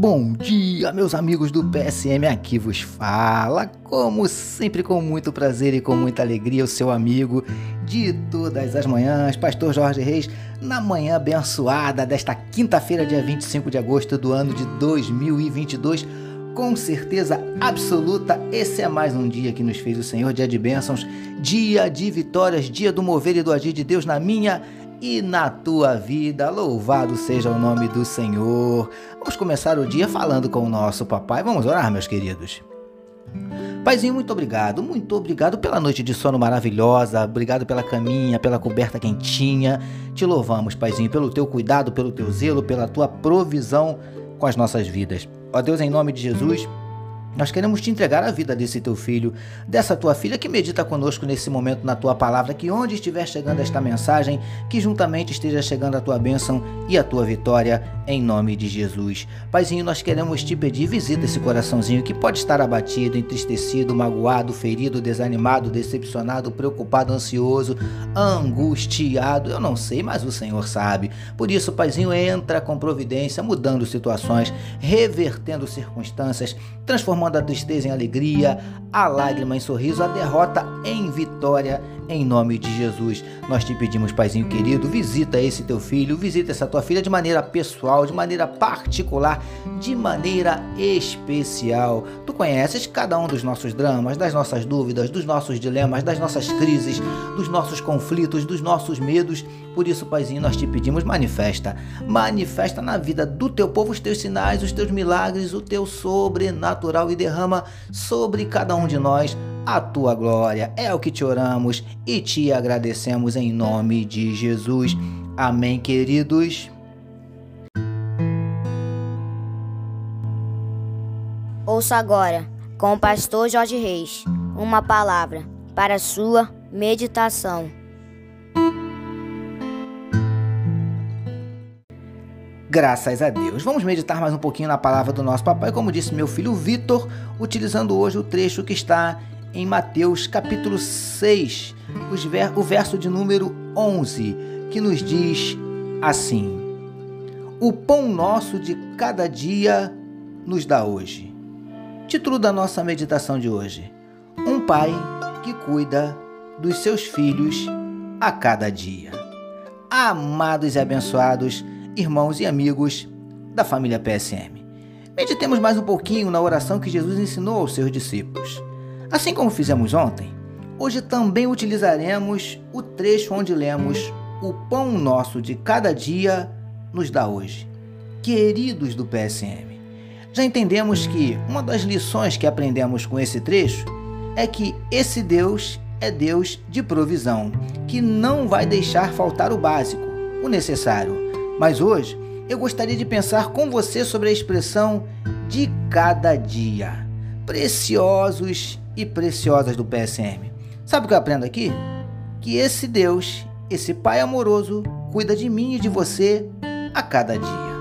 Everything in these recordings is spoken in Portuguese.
Bom dia, meus amigos do PSM, aqui vos fala, como sempre com muito prazer e com muita alegria, o seu amigo de todas as manhãs, Pastor Jorge Reis, na manhã abençoada desta quinta-feira, dia 25 de agosto do ano de 2022. Com certeza absoluta, esse é mais um dia que nos fez o Senhor, dia de bênçãos, dia de vitórias, dia do mover e do agir de Deus na minha e na tua vida. Louvado seja o nome do Senhor. Vamos começar o dia falando com o nosso papai. Vamos orar, meus queridos. Paizinho, muito obrigado, muito obrigado pela noite de sono maravilhosa, obrigado pela caminha, pela coberta quentinha. Te louvamos, Paizinho, pelo teu cuidado, pelo teu zelo, pela tua provisão com as nossas vidas. Ó Deus, em nome de Jesus, nós queremos te entregar a vida desse teu filho, dessa tua filha que medita conosco nesse momento na tua palavra, que onde estiver chegando esta mensagem, que juntamente esteja chegando a tua bênção e a tua vitória, em nome de Jesus. Paizinho, nós queremos te pedir, visita esse coraçãozinho que pode estar abatido, entristecido, magoado, ferido, desanimado, decepcionado, preocupado, ansioso, angustiado. Eu não sei, mas o Senhor sabe. Por isso, Paizinho, entra com providência, mudando situações, revertendo circunstâncias, transformando transformando a tristeza em alegria, a lágrima em sorriso, a derrota em vitória, em nome de Jesus. Nós te pedimos, Paizinho querido, visita esse teu filho, visita essa tua filha de maneira pessoal, de maneira particular, de maneira especial. Tu conheces cada um dos nossos dramas, das nossas dúvidas, dos nossos dilemas, das nossas crises, dos nossos conflitos, dos nossos medos. Por isso, Paizinho, nós te pedimos, manifesta. Manifesta na vida do teu povo os teus sinais, os teus milagres, o teu sobrenatural e derrama sobre cada um de nós a tua glória. É o que te oramos e te agradecemos em nome de Jesus. Amém, queridos. Ouça agora, com o pastor Jorge Reis, uma palavra para sua meditação. Graças a Deus. Vamos meditar mais um pouquinho na palavra do nosso papai, como disse meu filho Vitor, utilizando hoje o trecho que está em Mateus capítulo 6, o verso de número 11, que nos diz assim: O pão nosso de cada dia nos dá hoje. Título da nossa meditação de hoje: Um pai que cuida dos seus filhos a cada dia. Amados e abençoados irmãos e amigos da família PSM. Meditemos mais um pouquinho na oração que Jesus ensinou aos seus discípulos. Assim como fizemos ontem, hoje também utilizaremos o trecho onde lemos: O pão nosso de cada dia nos dá hoje. Queridos do PSM, já entendemos que uma das lições que aprendemos com esse trecho é que esse Deus é Deus de provisão, que não vai deixar faltar o básico, o necessário. Mas hoje eu gostaria de pensar com você sobre a expressão de cada dia. Preciosos e preciosas do PSM. Sabe o que eu aprendo aqui? Que esse Deus, esse Pai amoroso, cuida de mim e de você a cada dia.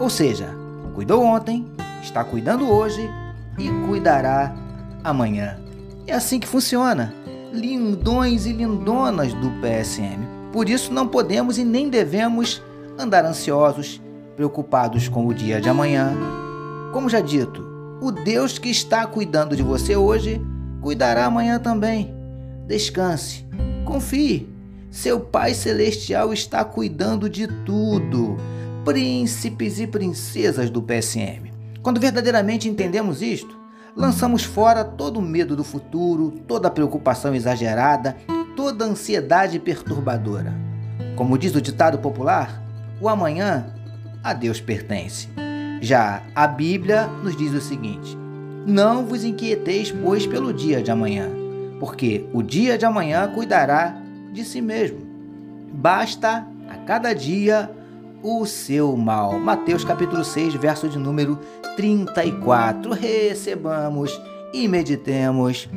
Ou seja, cuidou ontem, está cuidando hoje e cuidará amanhã. É assim que funciona. Lindões e lindonas do PSM. Por isso não podemos e nem devemos andar ansiosos, preocupados com o dia de amanhã. Como já dito, o Deus que está cuidando de você hoje cuidará amanhã também. Descanse, confie. Seu Pai Celestial está cuidando de tudo. Príncipes e princesas do PSM. Quando verdadeiramente entendemos isto, lançamos fora todo o medo do futuro, toda a preocupação exagerada, toda a ansiedade perturbadora. Como diz o ditado popular, o amanhã a Deus pertence. Já a Bíblia nos diz o seguinte: Não vos inquieteis, pois, pelo dia de amanhã, porque o dia de amanhã cuidará de si mesmo. Basta a cada dia o seu mal. Mateus capítulo 6, verso de número 34. Recebamos e meditemos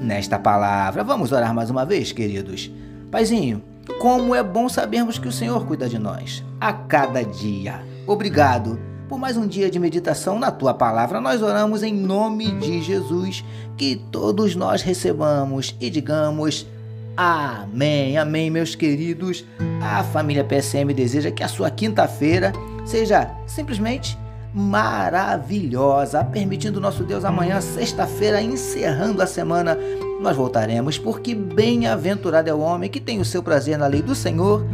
nesta palavra. Vamos orar mais uma vez, queridos. Paizinho, como é bom sabermos que o Senhor cuida de nós a cada dia. Obrigado por mais um dia de meditação na tua palavra. Nós oramos em nome de Jesus, que todos nós recebamos e digamos amém. Amém, meus queridos. A família PSM deseja que a sua quinta-feira seja simplesmente maravilhosa. Permitindo nosso Deus, amanhã, sexta-feira, encerrando a semana, nós voltaremos, porque bem-aventurado é o homem que tem o seu prazer na lei do Senhor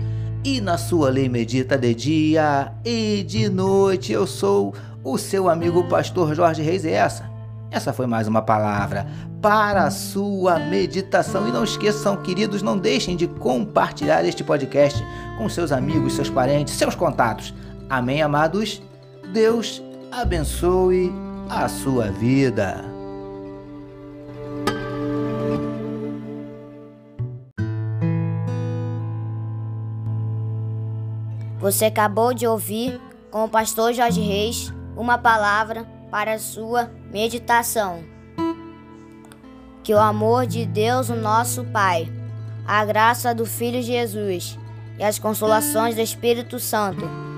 e na sua lei medita de dia e de noite. Eu sou o seu amigo pastor Jorge Reis e essa, essa foi mais uma palavra para a sua meditação. E não esqueçam, queridos, não deixem de compartilhar este podcast com seus amigos, seus parentes, seus contatos. Amém, amados? Deus abençoe a sua vida. Você acabou de ouvir com o pastor Jorge Reis uma palavra para a sua meditação. Que o amor de Deus, o nosso Pai, a graça do Filho Jesus e as consolações do Espírito Santo